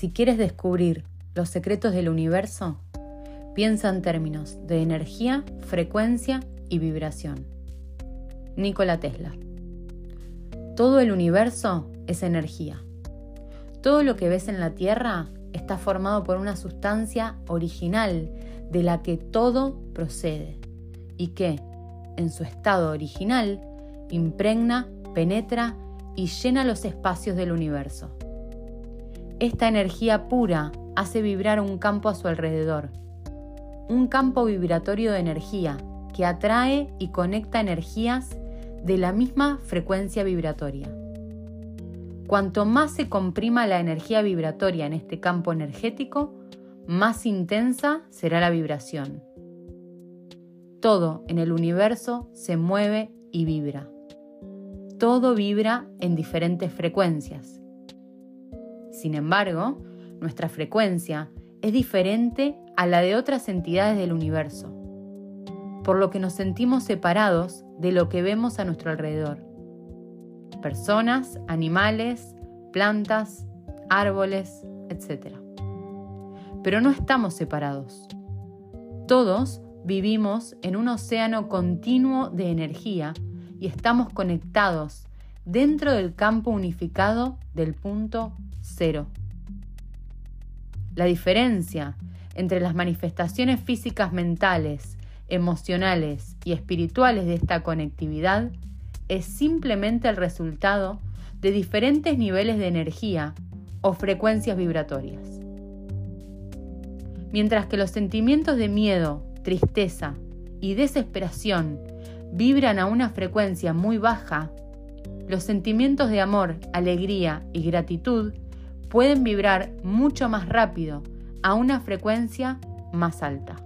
Si quieres descubrir los secretos del universo, piensa en términos de energía, frecuencia y vibración. Nikola Tesla. Todo el universo es energía. Todo lo que ves en la Tierra está formado por una sustancia original de la que todo procede y que, en su estado original, impregna, penetra y llena los espacios del universo. Esta energía pura hace vibrar un campo a su alrededor, un campo vibratorio de energía que atrae y conecta energías de la misma frecuencia vibratoria. Cuanto más se comprima la energía vibratoria en este campo energético, más intensa será la vibración. Todo en el universo se mueve y vibra. Todo vibra en diferentes frecuencias. Sin embargo, nuestra frecuencia es diferente a la de otras entidades del universo, por lo que nos sentimos separados de lo que vemos a nuestro alrededor. Personas, animales, plantas, árboles, etc. Pero no estamos separados. Todos vivimos en un océano continuo de energía y estamos conectados dentro del campo unificado del punto cero. La diferencia entre las manifestaciones físicas mentales, emocionales y espirituales de esta conectividad es simplemente el resultado de diferentes niveles de energía o frecuencias vibratorias. Mientras que los sentimientos de miedo, tristeza y desesperación vibran a una frecuencia muy baja, los sentimientos de amor, alegría y gratitud pueden vibrar mucho más rápido a una frecuencia más alta.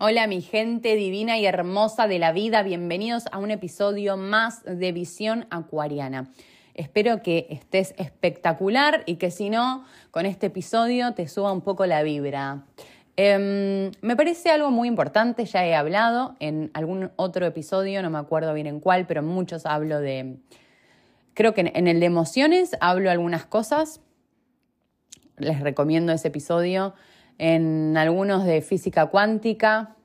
Hola mi gente divina y hermosa de la vida, bienvenidos a un episodio más de Visión Acuariana. Espero que estés espectacular y que si no, con este episodio te suba un poco la vibra. Em, me parece algo muy importante, ya he hablado en algún otro episodio, no me acuerdo bien en cuál, pero muchos hablo de... Creo que en el de emociones hablo algunas cosas, les recomiendo ese episodio. En algunos de física cuántica,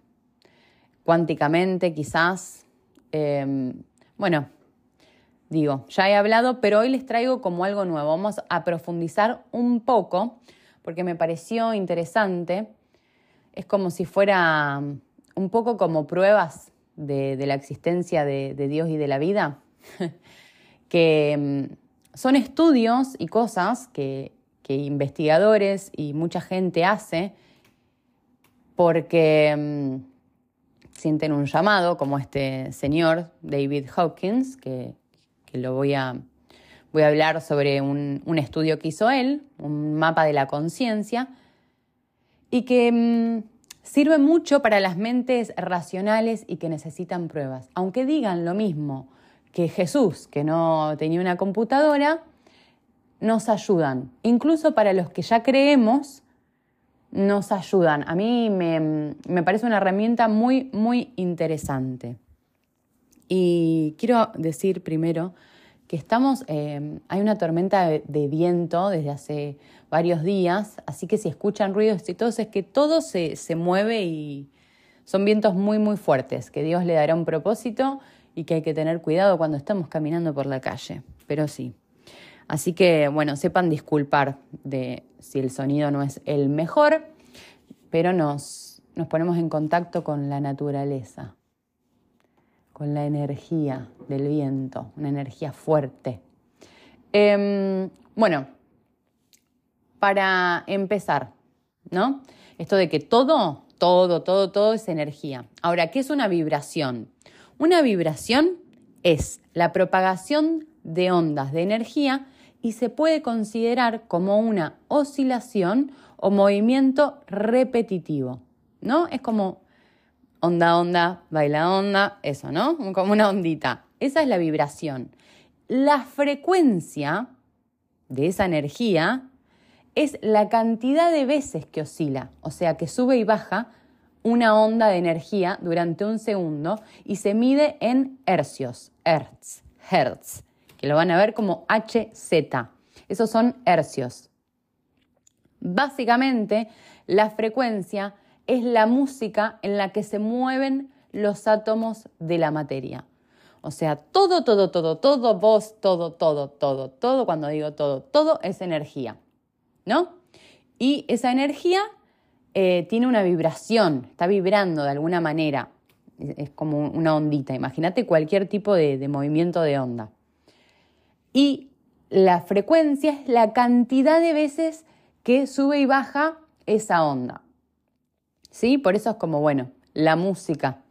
cuánticamente quizás. Em, bueno, digo, ya he hablado, pero hoy les traigo como algo nuevo. Vamos a profundizar un poco, porque me pareció interesante es como si fuera um, un poco como pruebas de, la existencia de, Dios y de la vida, que um, son estudios y cosas que, investigadores y mucha gente hace porque um, sienten un llamado, como este señor David Hawkins, que, lo voy a, voy a hablar sobre un, un estudio que hizo él, un mapa de la conciencia, y que mm, sirve mucho para las mentes racionales y que necesitan pruebas. Aunque digan lo mismo que Jesús, que no tenía una computadora, nos ayudan. Incluso para los que ya creemos, nos ayudan. A mí me, me parece una herramienta muy, muy interesante. Y quiero decir primero que estamos, eh, hay una tormenta de, viento desde hace varios días, así que si escuchan ruidos todo, es que todo se, se mueve y son vientos muy, muy fuertes, que Dios le dará un propósito y que hay que tener cuidado cuando estamos caminando por la calle, pero sí. Así que, bueno, sepan disculpar de si el sonido no es el mejor, pero nos, nos ponemos en contacto con la naturaleza con la energía del viento, una energía fuerte. Em, bueno, para empezar, ¿no? Esto de que todo, todo, todo, todo es energía. Ahora, ¿qué es una vibración? Una vibración es la propagación de ondas de energía y se puede considerar como una oscilación o movimiento repetitivo, ¿no? Es como onda, onda, baila onda, eso, ¿no? Como una ondita. Esa es la vibración. La frecuencia de esa energía es la cantidad de veces que oscila, o sea, que sube y baja una onda de energía durante un segundo y se mide en hercios, hertz, hertz, que lo van a ver como HZ. Esos son hercios. Básicamente, la frecuencia es la música en la que se mueven los átomos de la materia. O sea, todo, todo, todo, todo, vos, todo, todo, todo, todo, cuando digo todo, todo es energía, ¿no? Y esa energía eh, tiene una vibración, está vibrando de alguna manera, es, como una ondita, imagínate cualquier tipo de, movimiento de onda. Y la frecuencia es la cantidad de veces que sube y baja esa onda. ¿Sí? Por eso es como, bueno, la música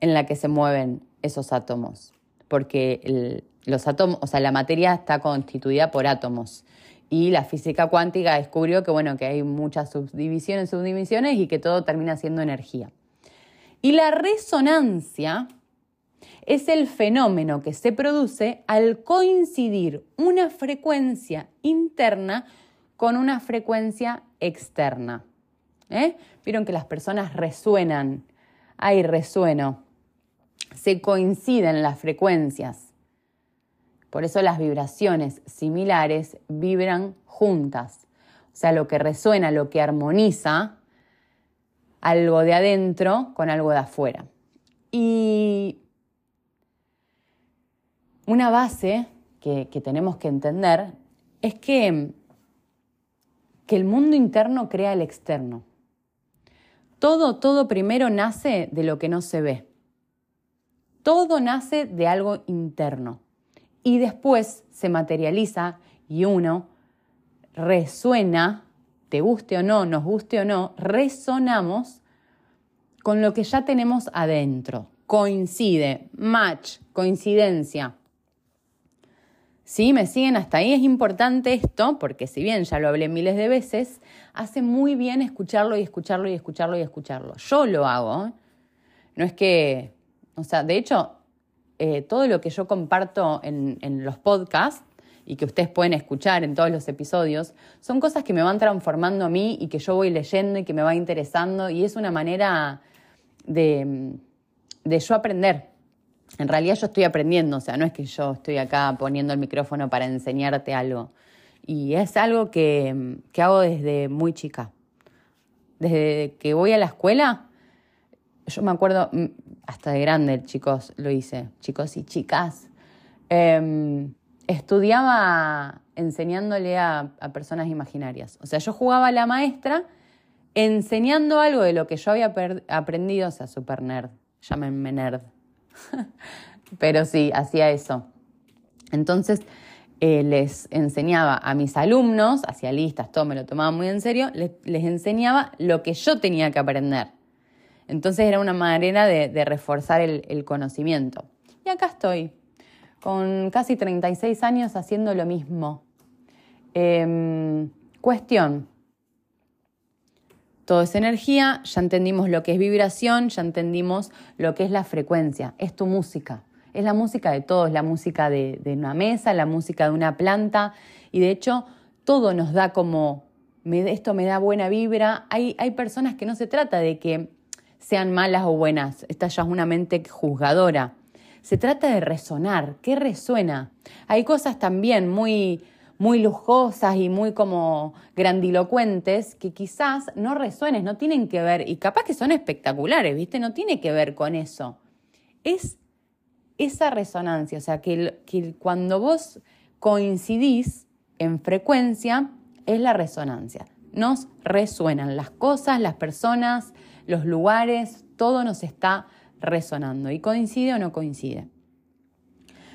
en la que se mueven esos átomos, porque los átomos, o sea, la materia está constituida por átomos y la física cuántica descubrió que, bueno, que hay muchas subdivisiones, subdivisiones y que todo termina siendo energía. Y la resonancia es el fenómeno que se produce al coincidir una frecuencia interna con una frecuencia externa. ¿Eh? Vieron que las personas resuenan. Hay resueno se coinciden las frecuencias. Por eso las vibraciones similares vibran juntas. O sea, lo que resuena, lo que armoniza, algo de adentro con algo de afuera. Y una base que, tenemos que entender es que, que el mundo interno crea el externo. Todo, todo primero nace de lo que no se ve. Todo nace de algo interno y después se materializa y uno resuena, te guste o no, nos guste o no, resonamos con lo que ya tenemos adentro. Coincide, match, coincidencia. ¿Sí? ¿Me siguen hasta ahí? Es importante esto, porque si bien ya lo hablé miles de veces, hace muy bien escucharlo y escucharlo y escucharlo y escucharlo. Yo lo hago. ¿eh? No es que o sea, de hecho, eh, todo lo que yo comparto en, los podcasts y que ustedes pueden escuchar en todos los episodios, son cosas que me van transformando a mí y que yo voy leyendo y que me va interesando y es una manera de, de yo aprender. En realidad yo estoy aprendiendo, o sea, no es que yo estoy acá poniendo el micrófono para enseñarte algo. Y es algo que, que hago desde muy chica. Desde que voy a la escuela, yo me acuerdo, hasta de grande, chicos, lo hice, chicos y chicas. Em, estudiaba enseñándole a, personas imaginarias. O sea, yo jugaba a la maestra enseñando algo de lo que yo había aprendido, o sea, super nerd, llámenme nerd. Pero sí, hacía eso. Entonces, eh, les enseñaba a mis alumnos, hacía listas, todo me lo tomaba muy en serio, les enseñaba lo que yo tenía que aprender. Entonces era una manera de, reforzar el, conocimiento. Y acá estoy, con casi 36 años haciendo lo mismo. Em, cuestión. Todo es energía, ya entendimos lo que es vibración, ya entendimos lo que es la frecuencia, es tu música, es la música de todos, la música de, una mesa, la música de una planta y de hecho todo nos da como, esto me da buena vibra. Hay, hay personas que no se trata de que sean malas o buenas. Esta ya es una mente juzgadora. Se trata de resonar. ¿Qué resuena? Hay cosas también muy, muy lujosas y muy como grandilocuentes que quizás no resuenes, no tienen que ver, y capaz que son espectaculares, ¿viste? No tiene que ver con eso. Es esa resonancia, o sea, que, que cuando vos coincidís en frecuencia, es la resonancia. Nos resuenan las cosas, las personas, los lugares, todo nos está resonando. ¿Y coincide o no coincide?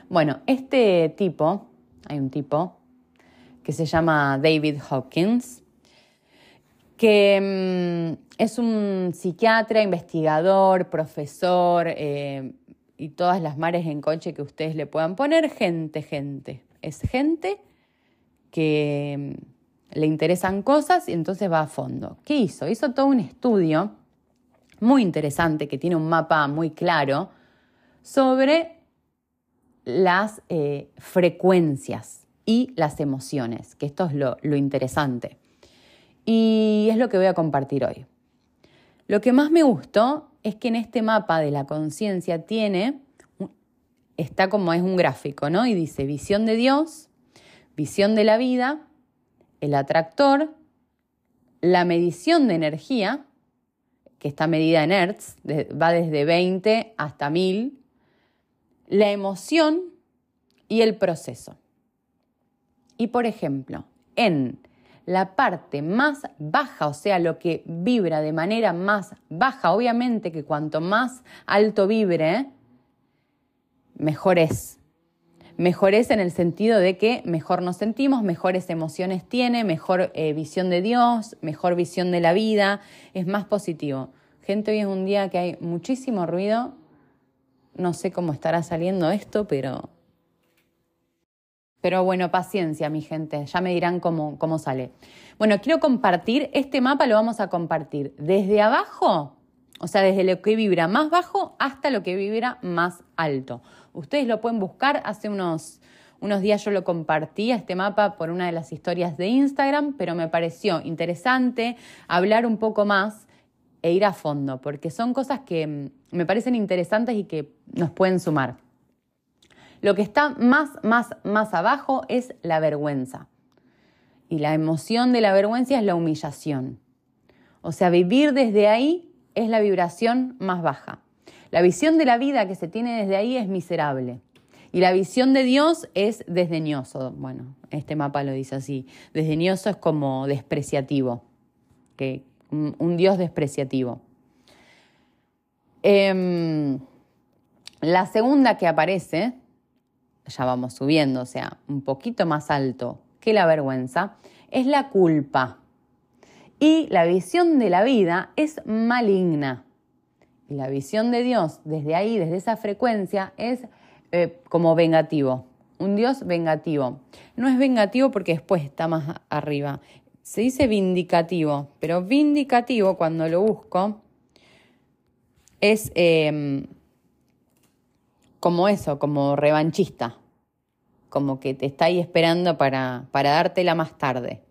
Bueno, este tipo, hay un tipo que se llama David Hawkins, que mm, es un psiquiatra, investigador, profesor eh, y todas las mares en coche que ustedes le puedan poner, gente, gente. Es gente que mm, le interesan cosas y entonces va a fondo. ¿Qué hizo? Hizo todo un estudio muy interesante que tiene un mapa muy claro sobre las eh, frecuencias y las emociones, que esto es lo, lo interesante. Y es lo que voy a compartir hoy. Lo que más me gustó es que en este mapa de la conciencia tiene, está como es un gráfico, ¿no? Y dice visión de Dios, visión de la vida, el atractor, la medición de energía, que está medida en Hertz, va desde 20 hasta 1000, la emoción y el proceso. Y por ejemplo, en la parte más baja, o sea, lo que vibra de manera más baja, obviamente que cuanto más alto vibre, mejor es. Mejor es en el sentido de que mejor nos sentimos, mejores emociones tiene, mejor eh, visión de Dios, mejor visión de la vida, es más positivo. Gente, hoy es un día que hay muchísimo ruido. No sé cómo estará saliendo esto, pero pero bueno, paciencia, mi gente, ya me dirán cómo, cómo sale. Bueno, quiero compartir, este mapa lo vamos a compartir desde abajo, o sea, desde lo que vibra más bajo hasta lo que vibra más alto. Ustedes lo pueden buscar, hace unos, unos días yo lo compartí, este mapa, por una de las historias de Instagram, pero me pareció interesante hablar un poco más e ir a fondo, porque son cosas que mm, me parecen interesantes y que nos pueden sumar. Lo que está más, más, más abajo es la vergüenza. Y la emoción de la vergüenza es la humillación. O sea, vivir desde ahí es la vibración más baja. La visión de la vida que se tiene desde ahí es miserable. Y la visión de Dios es desdeñoso. Bueno, este mapa lo dice así. Desdeñoso es como despreciativo. que un, Dios despreciativo. Em, la segunda que aparece ya vamos subiendo, o sea, un poquito más alto que la vergüenza, es la culpa. Y la visión de la vida es maligna. Y la visión de Dios desde ahí, desde esa frecuencia, es eh, como vengativo. Un Dios vengativo. No es vengativo porque después está más arriba. Se dice vindicativo, pero vindicativo cuando lo busco es em, como eso, como revanchista, como que te está ahí esperando para, para dártela más tarde.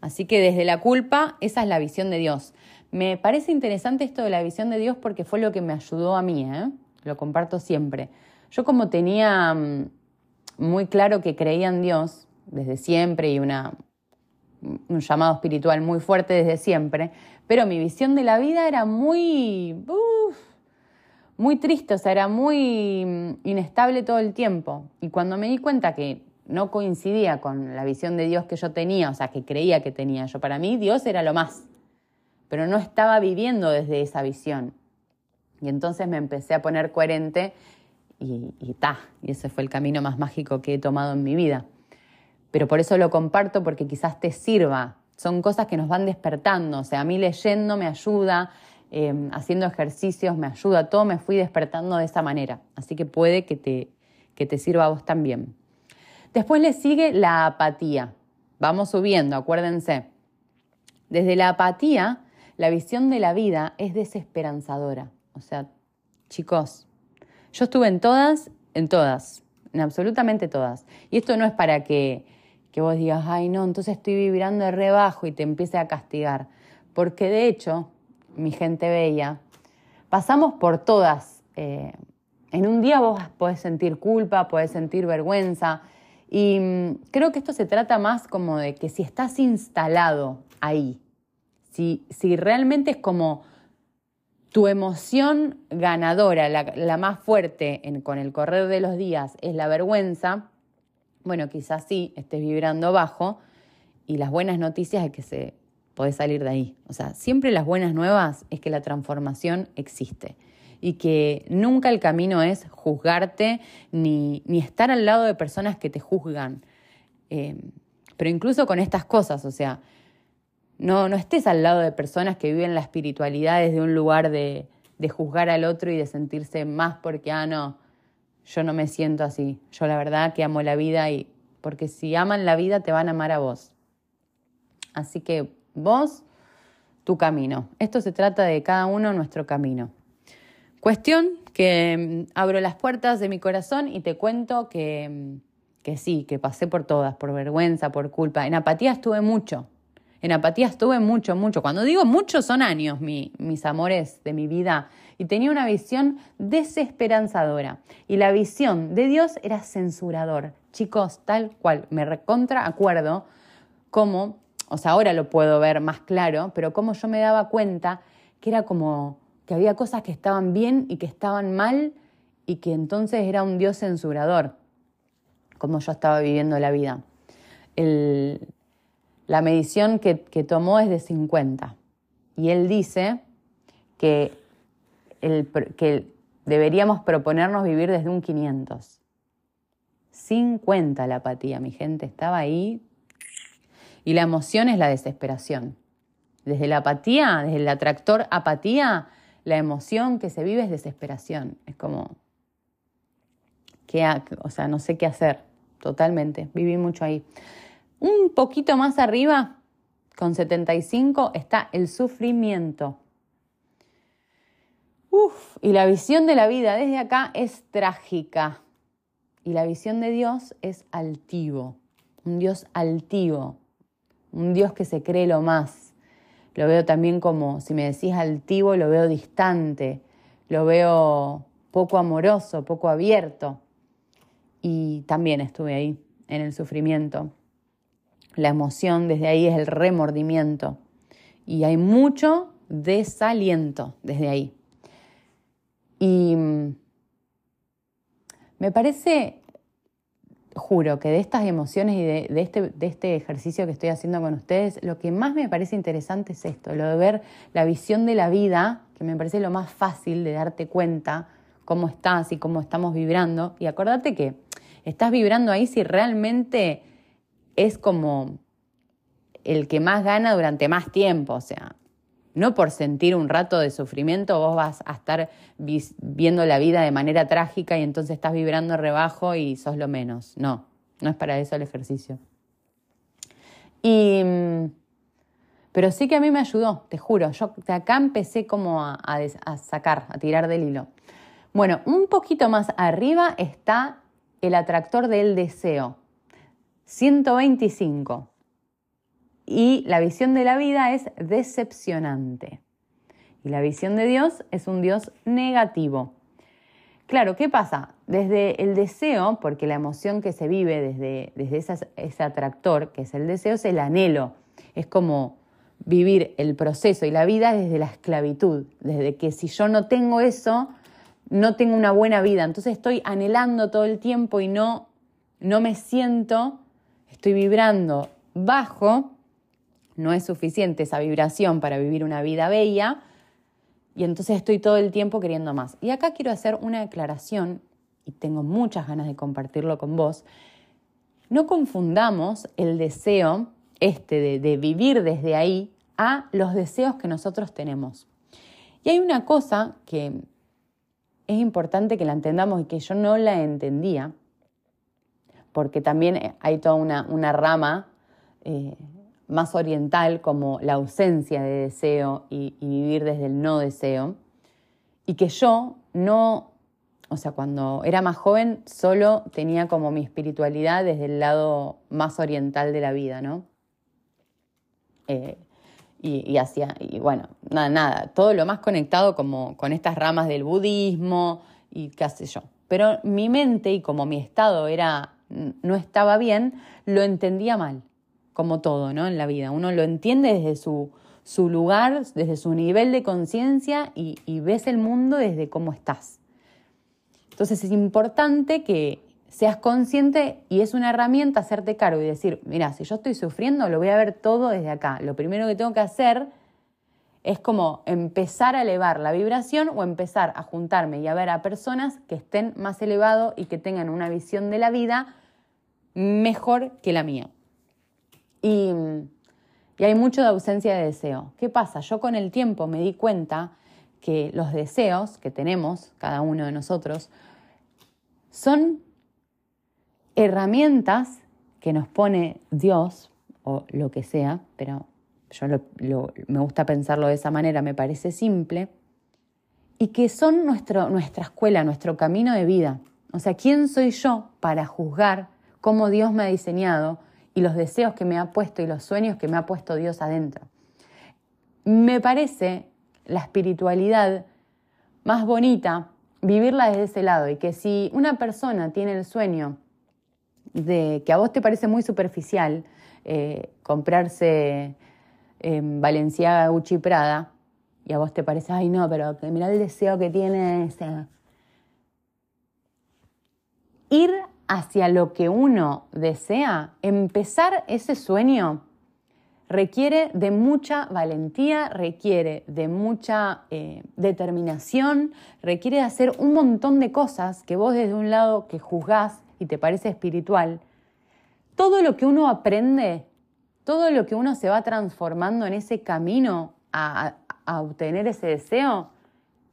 Así que desde la culpa, esa es la visión de Dios. Me parece interesante esto de la visión de Dios porque fue lo que me ayudó a mí, ¿eh? lo comparto siempre. Yo como tenía mm, muy claro que creía en Dios desde siempre y una, un llamado espiritual muy fuerte desde siempre, pero mi visión de la vida era muy muy triste, o sea, era muy mm, inestable todo el tiempo. Y cuando me di cuenta que no coincidía con la visión de Dios que yo tenía, o sea, que creía que tenía yo, para mí Dios era lo más, pero no estaba viviendo desde esa visión. Y entonces me empecé a poner coherente y, ta, y ese fue el camino más mágico que he tomado en mi vida. Pero por eso lo comparto porque quizás te sirva. Son cosas que nos van despertando, o sea, a mí leyendo me ayuda, Em, haciendo ejercicios, me ayuda, todo me fui despertando de esa manera. Así que puede que te, que te sirva a vos también. Después le sigue la apatía. Vamos subiendo, acuérdense. Desde la apatía, la visión de la vida es desesperanzadora. O sea, chicos, yo estuve en todas, en todas, en absolutamente todas. Y esto no es para que, que vos digas, ay no, entonces estoy vibrando de rebajo y te empiece a castigar. Porque de hecho, mi gente bella, pasamos por todas. Eh, en un día vos podés sentir culpa, podés sentir vergüenza. Y mm, creo que esto se trata más como de que si estás instalado ahí, si, si realmente es como tu emoción ganadora, la, más fuerte con el correr de los días es la vergüenza, bueno, quizás sí estés vibrando bajo y las buenas noticias es que se podés salir de ahí. O sea, siempre las buenas nuevas es que la transformación existe y que nunca el camino es juzgarte ni, ni estar al lado de personas que te juzgan. Eh, pero incluso con estas cosas, o sea, no, no estés al lado de personas que viven la espiritualidad desde un lugar de, de juzgar al otro y de sentirse más porque, ah, no, yo no me siento así. Yo la verdad que amo la vida y porque si aman la vida te van a amar a vos. Así que Vos, tu camino. Esto se trata de cada uno nuestro camino. Cuestión que mm, abro las puertas de mi corazón y te cuento que, mm, que sí, que pasé por todas, por vergüenza, por culpa. En apatía estuve mucho. En apatía estuve mucho, mucho. Cuando digo mucho son años mis amores de mi vida. Y tenía una visión desesperanzadora. Y la visión de Dios era censurador. Chicos, tal cual, me recontra acuerdo cómo, o sea, ahora lo puedo ver más claro, pero cómo yo me daba cuenta que era como que había cosas que estaban bien y que estaban mal y que entonces era un Dios censurador, como yo estaba viviendo la vida. La medición que, tomó es de 50 y él dice que, que deberíamos proponernos vivir desde un 500. 50 la apatía, mi gente, estaba ahí. Y la emoción es la desesperación. Desde la apatía, desde el atractor apatía, la emoción que se vive es desesperación. Es como, ¿qué o sea, no sé qué hacer, totalmente. Viví mucho ahí. Un poquito más arriba, con 75, está el sufrimiento. Uf, y la visión de la vida desde acá es trágica. Y la visión de Dios es altivo, un Dios altivo, un Dios que se cree lo más. Lo veo también como, si me decís altivo, lo veo distante, lo veo poco amoroso, poco abierto. Y también estuve ahí, en el sufrimiento. La emoción desde ahí es el remordimiento. Y hay mucho desaliento desde ahí. Y mm, me parece, juro, que de estas emociones y de, este, de, este, ejercicio que estoy haciendo con ustedes, lo que más me parece interesante es esto, lo de ver la visión de la vida, que me parece lo más fácil de darte cuenta cómo estás y cómo estamos vibrando. Y acordate que estás vibrando ahí si realmente es como el que más gana durante más tiempo, o sea, no por sentir un rato de sufrimiento vos vas a estar viendo la vida de manera trágica y entonces estás vibrando rebajo y sos lo menos. No, no es para eso el ejercicio. Y, pero sí que a mí me ayudó, te juro. Yo acá empecé como a sacar, a tirar del hilo. Bueno, un poquito más arriba está el atractor del deseo. 125 y la visión de la vida es decepcionante. Y la visión de Dios es un Dios negativo. Claro, ¿qué pasa? Desde el deseo, porque la emoción que se vive desde, desde ese atractor, que es el deseo, es el anhelo. Es como vivir el proceso y la vida desde la esclavitud, desde que si yo no tengo eso, no tengo una buena vida. Entonces estoy anhelando todo el tiempo y no, no me siento, estoy vibrando bajo no es suficiente esa vibración para vivir una vida bella y entonces estoy todo el tiempo queriendo más. Y acá quiero hacer una declaración y tengo muchas ganas de compartirlo con vos. No confundamos el deseo este de, de vivir desde ahí a los deseos que nosotros tenemos. Y hay una cosa que es importante que la entendamos y que yo no la entendía, porque también hay toda una, rama eh, más oriental como la ausencia de deseo y, vivir desde el no deseo, y que yo no, o sea, cuando era más joven solo tenía como mi espiritualidad desde el lado más oriental de la vida, ¿no? Eh, y, hacía, y bueno, nada, nada, todo lo más conectado como con estas ramas del budismo y qué sé yo. Pero mi mente y como mi estado era, no estaba bien, lo entendía mal como todo, ¿no? En la vida. Uno lo entiende desde su, su lugar, desde su nivel de conciencia y, ves el mundo desde cómo estás. Entonces es importante que seas consciente y es una herramienta hacerte cargo y decir, mira, si yo estoy sufriendo, lo voy a ver todo desde acá. Lo primero que tengo que hacer es como empezar a elevar la vibración o empezar a juntarme y a ver a personas que estén más elevados y que tengan una visión de la vida mejor que la mía. Y, hay mucho de ausencia de deseo. ¿Qué pasa? Yo con el tiempo me di cuenta que los deseos que tenemos, cada uno de nosotros, son herramientas que nos pone Dios o lo que sea, pero yo me gusta pensarlo de esa manera, me parece simple, y que son nuestro, nuestra escuela, nuestro camino de vida. O sea, ¿quién soy yo para juzgar cómo Dios me ha diseñado y los deseos que me ha puesto y los sueños que me ha puesto Dios adentro. Me parece la espiritualidad más bonita vivirla desde ese lado y que si una persona tiene el sueño de que a vos te parece muy superficial eh, comprarse en Valenciaga, Gucci Prada, y a vos te parece, ay no, pero mira el deseo que tiene ese... Ir hacia lo que uno desea, empezar ese sueño requiere de mucha valentía, requiere de mucha eh, determinación, requiere de hacer un montón de cosas que vos desde un lado que juzgás y te parece espiritual, todo lo que uno aprende, todo lo que uno se va transformando en ese camino a, a obtener ese deseo,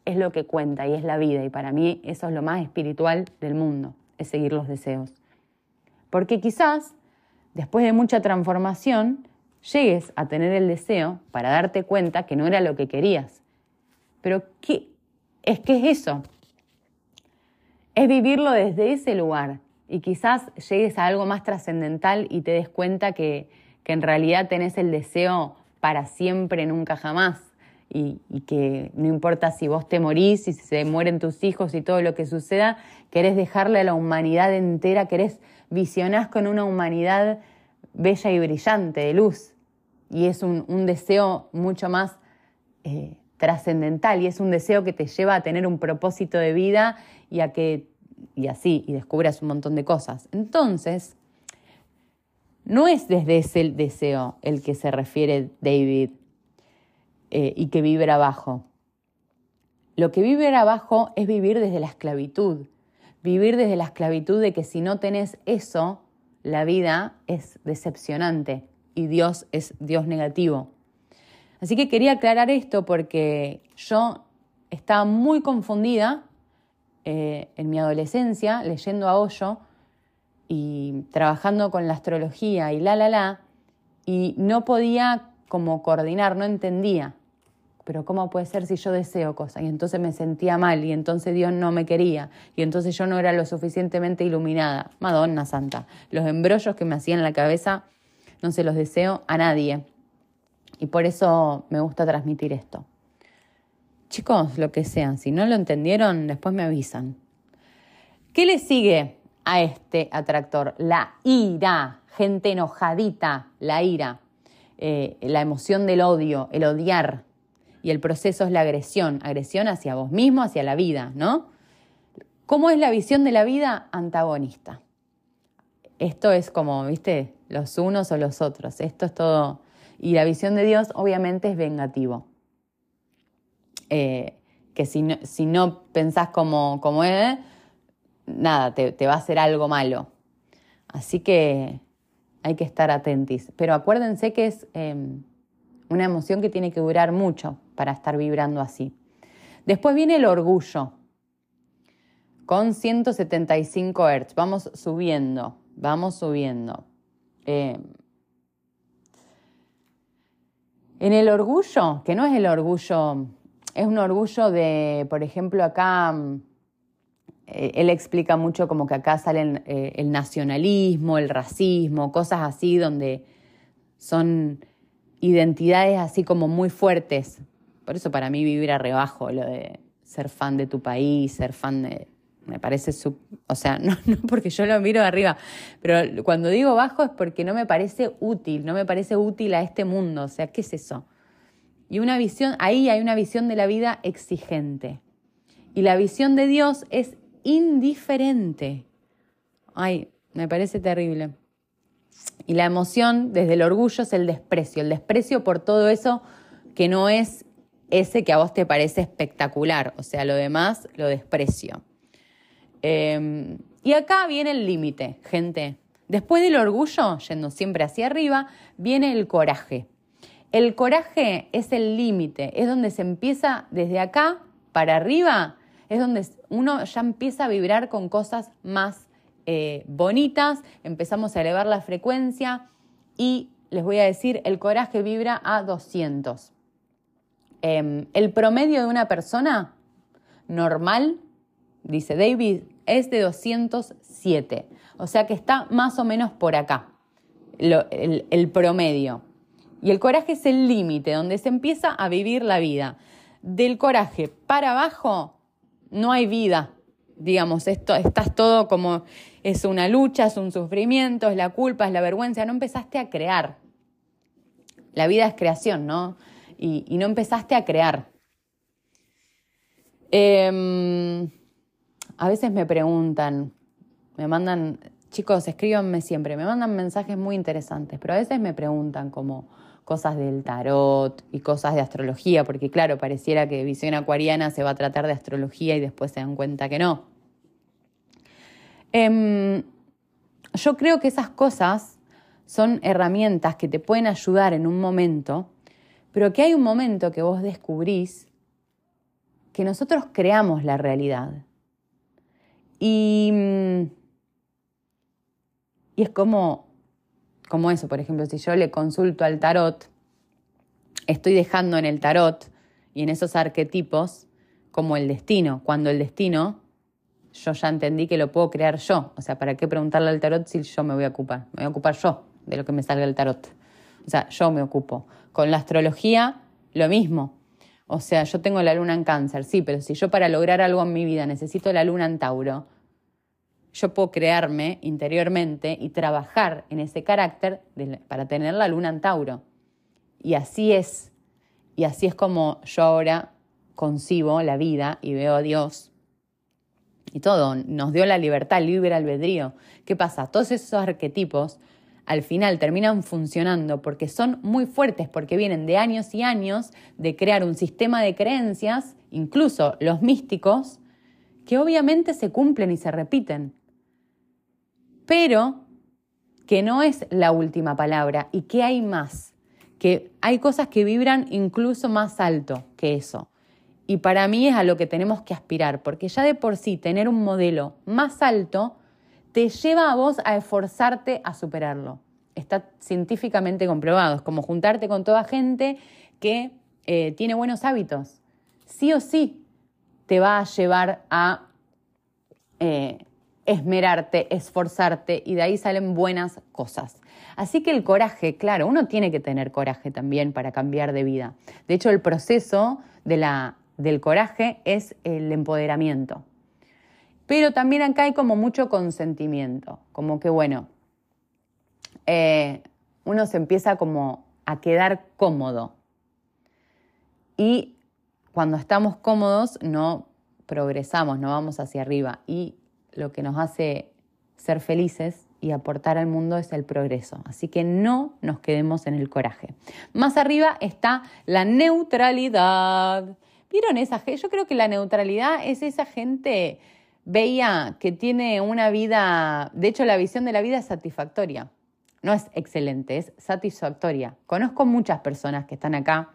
es lo que cuenta y es la vida. Y para mí eso es lo más espiritual del mundo, es seguir los deseos. Porque quizás, después de mucha transformación, llegues a tener el deseo para darte cuenta que no era lo que querías. Pero ¿qué? Es que es eso. Es vivirlo desde ese lugar. Y quizás llegues a algo más trascendental y te des cuenta que, que en realidad tenés el deseo para siempre, nunca jamás y, que no importa si vos te morís, si se mueren tus hijos y todo lo que suceda, querés dejarle a la humanidad entera, querés visionás con una humanidad bella y brillante, de luz. Y es un, deseo mucho más eh, trascendental y es un deseo que te lleva a tener un propósito de vida y a que, y así, y descubras un montón de cosas. Entonces, no es desde ese deseo el que se refiere David eh, y que vibra abajo. Lo que vibra abajo es vivir desde la esclavitud, vivir desde la esclavitud de que si no tenés eso, la vida es decepcionante y Dios es Dios negativo. Así que quería aclarar esto porque yo estaba muy confundida eh, en mi adolescencia leyendo a Hoyo y trabajando con la astrología y la, la, la, y no podía como coordinar, no entendía pero ¿cómo puede ser si yo deseo cosas? Y entonces me sentía mal y entonces Dios no me quería y entonces yo no era lo suficientemente iluminada. Madonna Santa, los embrollos que me hacían en la cabeza no se los deseo a nadie. Y por eso me gusta transmitir esto. Chicos, lo que sean, si no lo entendieron, después me avisan. ¿Qué le sigue a este atractor? La ira, gente enojadita, la ira, eh, la emoción del odio, el odiar, y el proceso es la agresión, agresión hacia vos mismo, hacia la vida, ¿no? ¿Cómo es la visión de la vida? Antagonista. Esto es como, viste, los unos o los otros. Esto es todo. Y la visión de Dios obviamente es vengativo. Eh, que si no, si no, pensás como, como Él, nada, te, va a hacer algo malo. Así que hay que estar atentos. Pero acuérdense que es em, una emoción que tiene que durar mucho para estar vibrando así. Después viene el orgullo, con 175 Hz. Vamos subiendo, vamos subiendo. Eh, en el orgullo, que no es el orgullo, es un orgullo de, por ejemplo, acá, eh, él explica mucho como que acá salen eh, el nacionalismo, el racismo, cosas así donde son identidades así como muy fuertes, por eso para mí vivir a rebajo, lo de ser fan de tu país, ser fan de... Me parece, su, o sea, no, no porque yo lo miro de arriba, pero cuando digo bajo es porque no me parece útil, no me parece útil a este mundo, o sea, ¿qué es eso? Y una visión, ahí hay una visión de la vida exigente. Y la visión de Dios es indiferente. Ay, me parece terrible. Y la emoción desde el orgullo es el desprecio, el desprecio por todo eso que no es ese que a vos te parece espectacular, o sea, lo demás lo desprecio. Em, y acá viene el límite, gente. Después del orgullo, yendo siempre hacia arriba, viene el coraje. El coraje es el límite, es donde se empieza desde acá para arriba, es donde uno ya empieza a vibrar con cosas más eh, bonitas, empezamos a elevar la frecuencia y les voy a decir, el coraje vibra a 200. Em, el promedio de una persona normal, dice David, es de 207. O sea que está más o menos por acá. el, promedio. Y el coraje es el límite, donde se empieza a vivir la vida. Del coraje para abajo no hay vida. Digamos, esto, estás todo como es una lucha, es un sufrimiento, es la culpa, es la vergüenza. No empezaste a crear. La vida es creación, ¿no? Y, no empezaste a crear. Em, a veces me preguntan, me mandan, chicos, escríbanme siempre, me mandan mensajes muy interesantes, pero a veces me preguntan como cosas del tarot y cosas de astrología, porque claro, pareciera que visión acuariana se va a tratar de astrología y después se dan cuenta que no. Em, yo creo que esas cosas son herramientas que te pueden ayudar en un momento, pero que hay un momento que vos descubrís que nosotros creamos la realidad. Y, y es como, como eso, por ejemplo, si yo le consulto al tarot, estoy dejando en el tarot y en esos arquetipos como el destino, cuando el destino yo ya entendí que lo puedo crear yo. O sea, ¿para qué preguntarle al tarot si yo me voy a ocupar? Me voy a ocupar yo de lo que me salga el tarot. O sea, yo me ocupo. Con la astrología, lo mismo. O sea, yo tengo la luna en cáncer, sí, pero si yo para lograr algo en mi vida necesito la luna en Tauro, yo puedo crearme interiormente y trabajar en ese carácter para tener la luna en Tauro. Y así es. Y así es como yo ahora concibo la vida y veo a Dios y todo. Nos dio la libertad, libre albedrío. ¿Qué pasa? Todos esos arquetipos al final terminan funcionando porque son muy fuertes, porque vienen de años y años de crear un sistema de creencias, incluso los místicos, que obviamente se cumplen y se repiten, pero que no es la última palabra y que hay más, que hay cosas que vibran incluso más alto que eso. Y para mí es a lo que tenemos que aspirar, porque ya de por sí tener un modelo más alto te lleva a vos a esforzarte a superarlo. Está científicamente comprobado. Es como juntarte con toda gente que eh, tiene buenos hábitos. Sí o sí te va a llevar a eh, esmerarte, esforzarte y de ahí salen buenas cosas. Así que el coraje, claro, uno tiene que tener coraje también para cambiar de vida. De hecho, el proceso de la, del coraje es el empoderamiento. Pero también acá hay como mucho consentimiento, como que bueno, eh, uno se empieza como a quedar cómodo. Y cuando estamos cómodos no progresamos, no vamos hacia arriba. Y lo que nos hace ser felices y aportar al mundo es el progreso. Así que no nos quedemos en el coraje. Más arriba está la neutralidad. ¿Vieron esa gente? Yo creo que la neutralidad es esa gente veía que tiene una vida, de hecho la visión de la vida es satisfactoria. No es excelente, es satisfactoria. Conozco muchas personas que están acá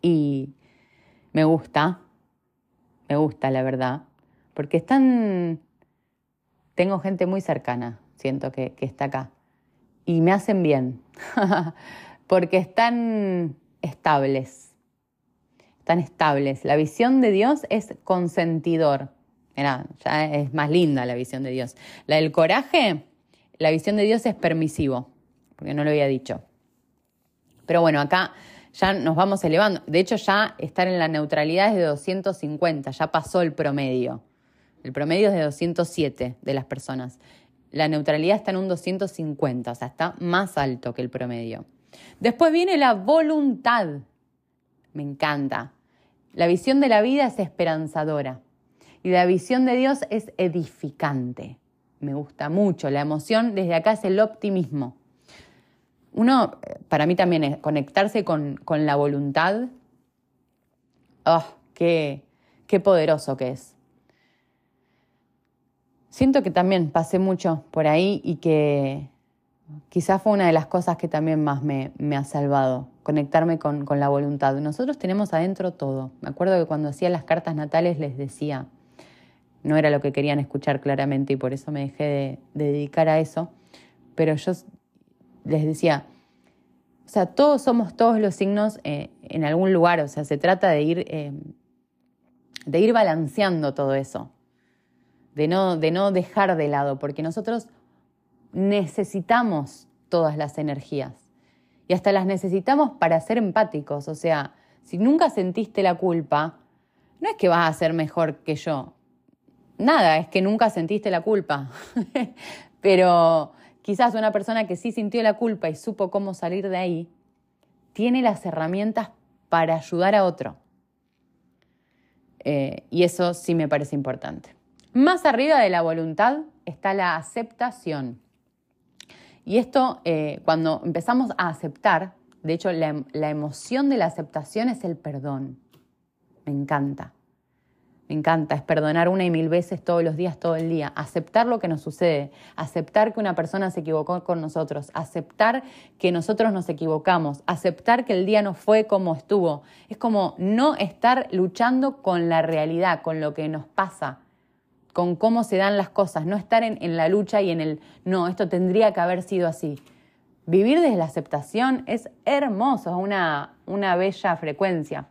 y me gusta, me gusta la verdad, porque están, tengo gente muy cercana, siento que, que está acá, y me hacen bien, porque están estables, están estables. La visión de Dios es consentidor Mira, ya es más linda la visión de Dios. La del coraje, la visión de Dios es permisivo, porque no lo había dicho. Pero bueno, acá ya nos vamos elevando. De hecho, ya estar en la neutralidad es de 250, ya pasó el promedio. El promedio es de 207 de las personas. La neutralidad está en un 250, o sea, está más alto que el promedio. Después viene la voluntad. Me encanta. La visión de la vida es esperanzadora. Y la visión de Dios es edificante. Me gusta mucho. La emoción desde acá es el optimismo. Uno, para mí también es conectarse con, la voluntad. ¡Oh, qué, qué poderoso que es! Siento que también pasé mucho por ahí y que quizás fue una de las cosas que también más me, ha salvado, conectarme con, con, la voluntad. Nosotros tenemos adentro todo. Me acuerdo que cuando hacía las cartas natales les decía, no era lo que querían escuchar claramente y por eso me dejé de, dedicar a eso. Pero yo les decía, o sea, todos somos todos los signos eh, en algún lugar, o sea, se trata de ir, eh, de ir balanceando todo eso, de no, de no dejar de lado, porque nosotros necesitamos todas las energías. Y hasta las necesitamos para ser empáticos. O sea, si nunca sentiste la culpa, no es que vas a ser mejor que yo. Nada, es que nunca sentiste la culpa. Pero quizás una persona que sí sintió la culpa y supo cómo salir de ahí, tiene las herramientas para ayudar a otro. Eh, y eso sí me parece importante. Más arriba de la voluntad está la aceptación. Y esto, eh, cuando empezamos a aceptar, de hecho, la, la emoción de la aceptación es el perdón. Me encanta. Me encanta, es perdonar una y mil veces todos los días, todo el día, aceptar lo que nos sucede, aceptar que una persona se equivocó con nosotros, aceptar que nosotros nos equivocamos, aceptar que el día no fue como estuvo. Es como no estar luchando con la realidad, con lo que nos pasa, con cómo se dan las cosas, no estar en, la lucha y en el, no, esto tendría que haber sido así. Vivir desde la aceptación es hermoso, es una, una bella frecuencia.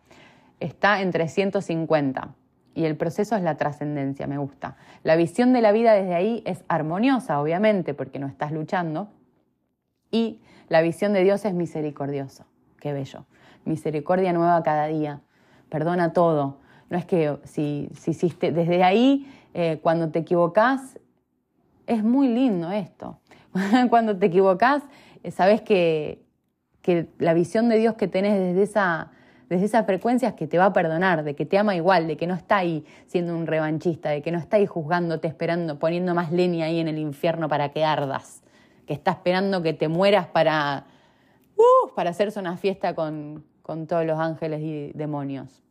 Está en 350 y el proceso es la trascendencia, me gusta. La visión de la vida desde ahí es armoniosa, obviamente, porque no estás luchando. Y la visión de Dios es misericordioso. Qué bello. Misericordia nueva cada día. Perdona todo. No es que si, si hiciste desde ahí, eh, cuando te equivocás, es muy lindo esto. cuando te equivocás, eh, sabes que, que la visión de Dios que tenés desde esa desde esas frecuencias que te va a perdonar, de que te ama igual, de que no está ahí siendo un revanchista, de que no está ahí juzgándote, esperando, poniendo más leña ahí en el infierno para que ardas, que está esperando que te mueras para, uh, para hacerse una fiesta con, con todos los ángeles y demonios.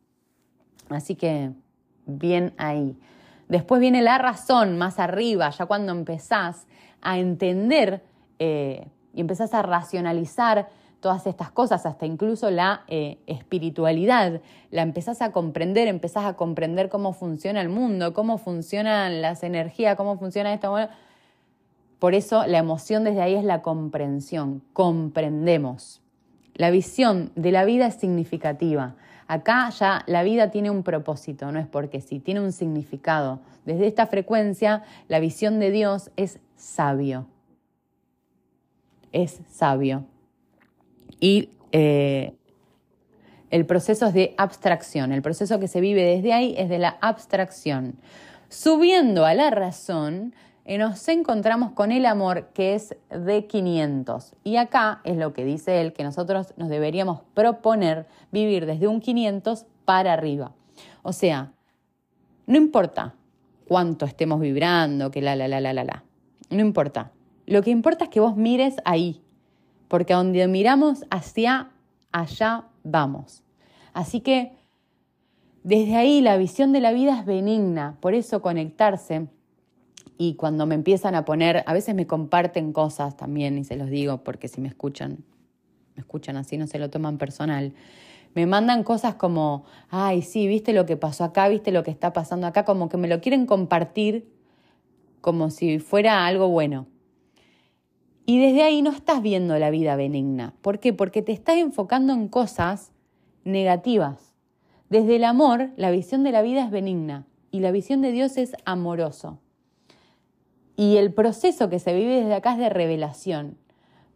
Así que bien ahí. Después viene la razón más arriba, ya cuando empezás a entender eh, y empezás a racionalizar todas estas cosas, hasta incluso la eh, espiritualidad, la empezás a comprender, empezás a comprender cómo funciona el mundo, cómo funcionan las energías, cómo funciona esto. por eso la emoción desde ahí es la comprensión, comprendemos. La visión de la vida es significativa. Acá ya la vida tiene un propósito, no es porque sí, tiene un significado. Desde esta frecuencia, la visión de Dios es sabio. Es sabio y eh, el proceso es de abstracción. El proceso que se vive desde ahí es de la abstracción. Subiendo a la razón, nos encontramos con el amor que es de 500. Y acá es lo que dice él, que nosotros nos deberíamos proponer vivir desde un 500 para arriba. O sea, no importa cuánto estemos vibrando, que la, la, la, la, la, la. No importa. Lo que importa es que vos mires ahí, porque a donde miramos hacia allá vamos. Así que desde ahí la visión de la vida es benigna, por eso conectarse y cuando me empiezan a poner, a veces me comparten cosas también y se los digo porque si me escuchan, me escuchan así, no se lo toman personal. Me mandan cosas como, ay, sí, viste lo que pasó acá, viste lo que está pasando acá, como que me lo quieren compartir como si fuera algo bueno. Y desde ahí no estás viendo la vida benigna. ¿Por qué? Porque te estás enfocando en cosas negativas. Desde el amor, la visión de la vida es benigna y la visión de Dios es amoroso. Y el proceso que se vive desde acá es de revelación.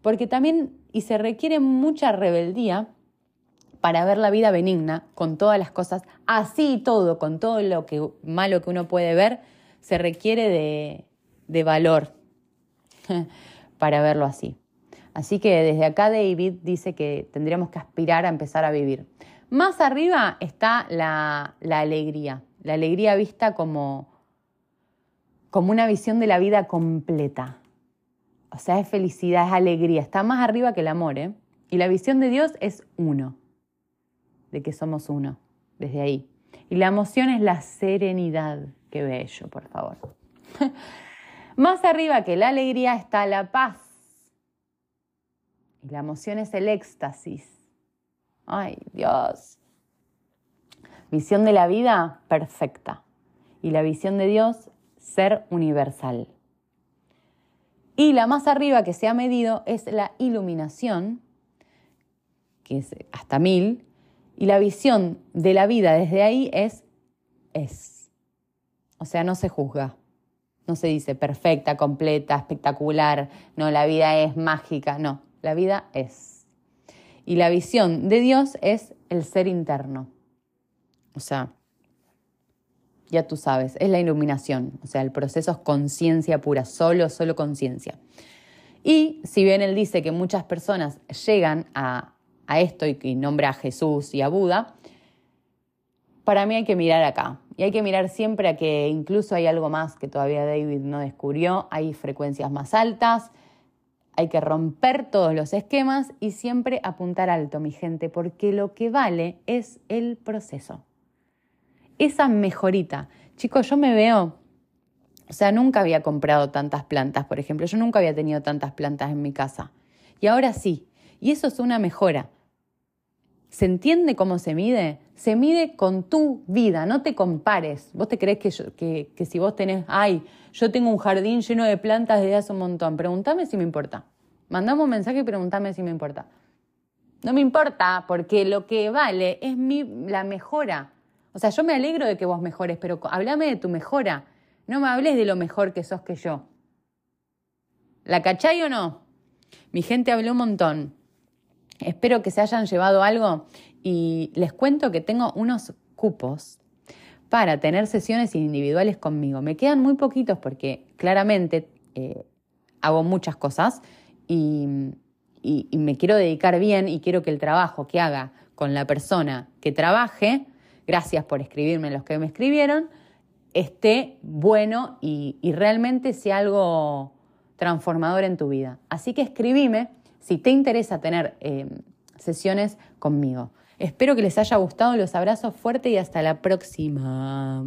Porque también, y se requiere mucha rebeldía para ver la vida benigna, con todas las cosas, así todo, con todo lo que, malo que uno puede ver, se requiere de, de valor. para verlo así. Así que desde acá David dice que tendríamos que aspirar a empezar a vivir. Más arriba está la, alegría, la alegría vista como, como una visión de la vida completa. O sea, es felicidad, es alegría, está más arriba que el amor. ¿eh? Y la visión de Dios es uno, de que somos uno, desde ahí. Y la emoción es la serenidad. Qué bello, por favor. Más arriba que la alegría está la paz. Y la emoción es el éxtasis. Ay, Dios. Visión de la vida perfecta. Y la visión de Dios, ser universal. Y la más arriba que se ha medido es la iluminación, que es hasta mil. Y la visión de la vida desde ahí es es. O sea, no se juzga No se dice perfecta, completa, espectacular, no, la vida es mágica, no, la vida es. Y la visión de Dios es el ser interno. O sea, ya tú sabes, es la iluminación, o sea, el proceso es conciencia pura, solo, solo conciencia. Y si bien él dice que muchas personas llegan a, esto y, y nombra a Jesús y a Buda, para mí hay que mirar acá. Y hay que mirar siempre a que incluso hay algo más que todavía David no descubrió, hay frecuencias más altas, hay que romper todos los esquemas y siempre apuntar alto, mi gente, porque lo que vale es el proceso. Esa mejorita. Chicos, yo me veo, o sea, nunca había comprado tantas plantas, por ejemplo, yo nunca había tenido tantas plantas en mi casa. Y ahora sí. Y eso es una mejora. ¿Se entiende cómo se mide? Se mide con tu vida, no te compares. ¿Vos te crees que, que, si vos tenés, ay, yo tengo un jardín lleno de plantas desde hace un montón? Pregúntame si me importa. Mandame un mensaje y pregúntame si me importa. No me importa, porque lo que vale es mi, la mejora. O sea, yo me alegro de que vos mejores, pero háblame de tu mejora. No me hables de lo mejor que sos que yo. ¿La cachai o no? Mi gente habló un montón. Espero que se hayan llevado algo y les cuento que tengo unos cupos para tener sesiones individuales conmigo. Me quedan muy poquitos porque claramente eh, hago muchas cosas y, me quiero dedicar bien y quiero que el trabajo que haga con la persona que trabaje, gracias por escribirme los que me escribieron, esté bueno y, realmente sea algo transformador en tu vida. Así que escribime si te interesa tener eh, sesiones conmigo. Espero que les haya gustado, los abrazo fuerte y hasta la próxima.